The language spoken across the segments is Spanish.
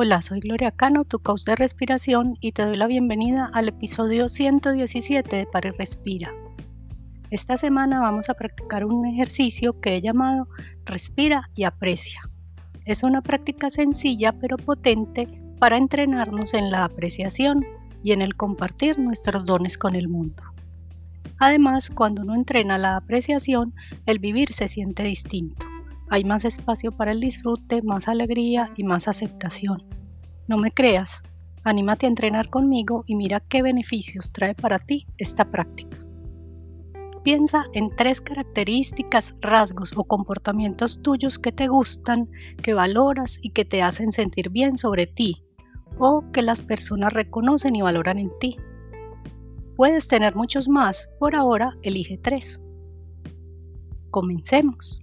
Hola, soy Gloria Cano, tu coach de respiración y te doy la bienvenida al episodio 117 de Pare Respira. Esta semana vamos a practicar un ejercicio que he llamado Respira y Aprecia. Es una práctica sencilla pero potente para entrenarnos en la apreciación y en el compartir nuestros dones con el mundo. Además, cuando uno entrena la apreciación, el vivir se siente distinto hay más espacio para el disfrute, más alegría y más aceptación. No me creas, anímate a entrenar conmigo y mira qué beneficios trae para ti esta práctica. Piensa en tres características, rasgos o comportamientos tuyos que te gustan, que valoras y que te hacen sentir bien sobre ti o que las personas reconocen y valoran en ti. Puedes tener muchos más, por ahora elige tres. Comencemos.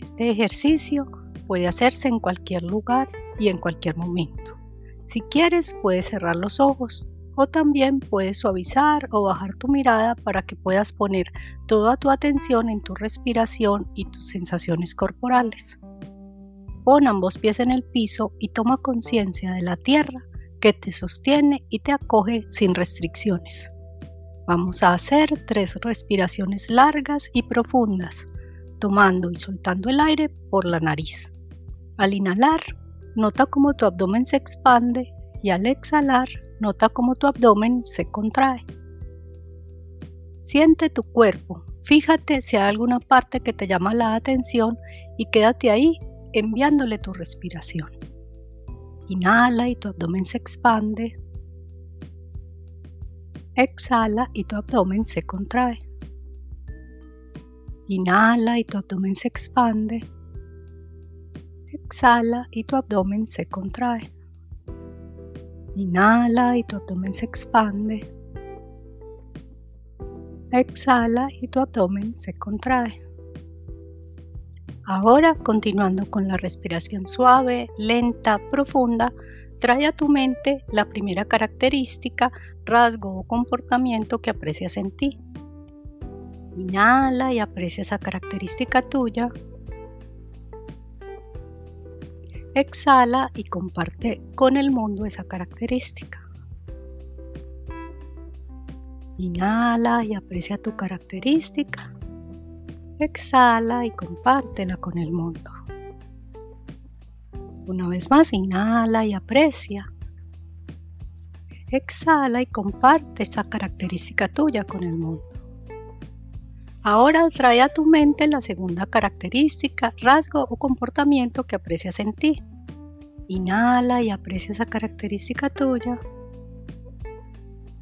Este ejercicio puede hacerse en cualquier lugar y en cualquier momento. Si quieres, puedes cerrar los ojos o también puedes suavizar o bajar tu mirada para que puedas poner toda tu atención en tu respiración y tus sensaciones corporales. Pon ambos pies en el piso y toma conciencia de la tierra que te sostiene y te acoge sin restricciones. Vamos a hacer tres respiraciones largas y profundas tomando y soltando el aire por la nariz. Al inhalar, nota cómo tu abdomen se expande y al exhalar, nota cómo tu abdomen se contrae. Siente tu cuerpo, fíjate si hay alguna parte que te llama la atención y quédate ahí enviándole tu respiración. Inhala y tu abdomen se expande. Exhala y tu abdomen se contrae. Inhala y tu abdomen se expande. Exhala y tu abdomen se contrae. Inhala y tu abdomen se expande. Exhala y tu abdomen se contrae. Ahora, continuando con la respiración suave, lenta, profunda, trae a tu mente la primera característica, rasgo o comportamiento que aprecias en ti. Inhala y aprecia esa característica tuya. Exhala y comparte con el mundo esa característica. Inhala y aprecia tu característica. Exhala y compártela con el mundo. Una vez más, inhala y aprecia. Exhala y comparte esa característica tuya con el mundo. Ahora trae a tu mente la segunda característica, rasgo o comportamiento que aprecias en ti. Inhala y aprecia esa característica tuya.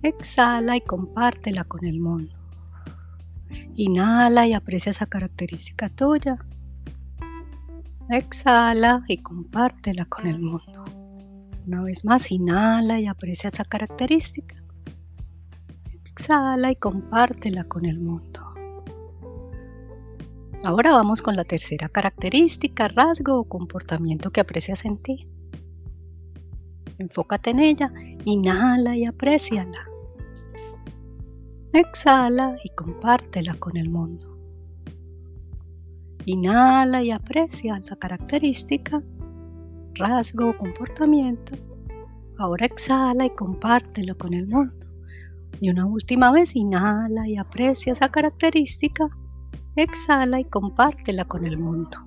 Exhala y compártela con el mundo. Inhala y aprecia esa característica tuya. Exhala y compártela con el mundo. Una vez más, inhala y aprecia esa característica. Exhala y compártela con el mundo. Ahora vamos con la tercera característica, rasgo o comportamiento que aprecias en ti. Enfócate en ella, inhala y apreciala. Exhala y compártela con el mundo. Inhala y aprecia la característica, rasgo o comportamiento. Ahora exhala y compártelo con el mundo. Y una última vez, inhala y aprecia esa característica, exhala y compártela con el mundo.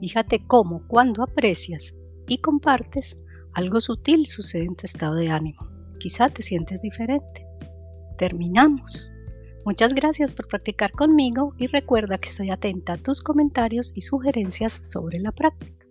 Fíjate cómo cuando aprecias y compartes, algo sutil sucede en tu estado de ánimo. Quizá te sientes diferente. Terminamos. Muchas gracias por practicar conmigo y recuerda que estoy atenta a tus comentarios y sugerencias sobre la práctica.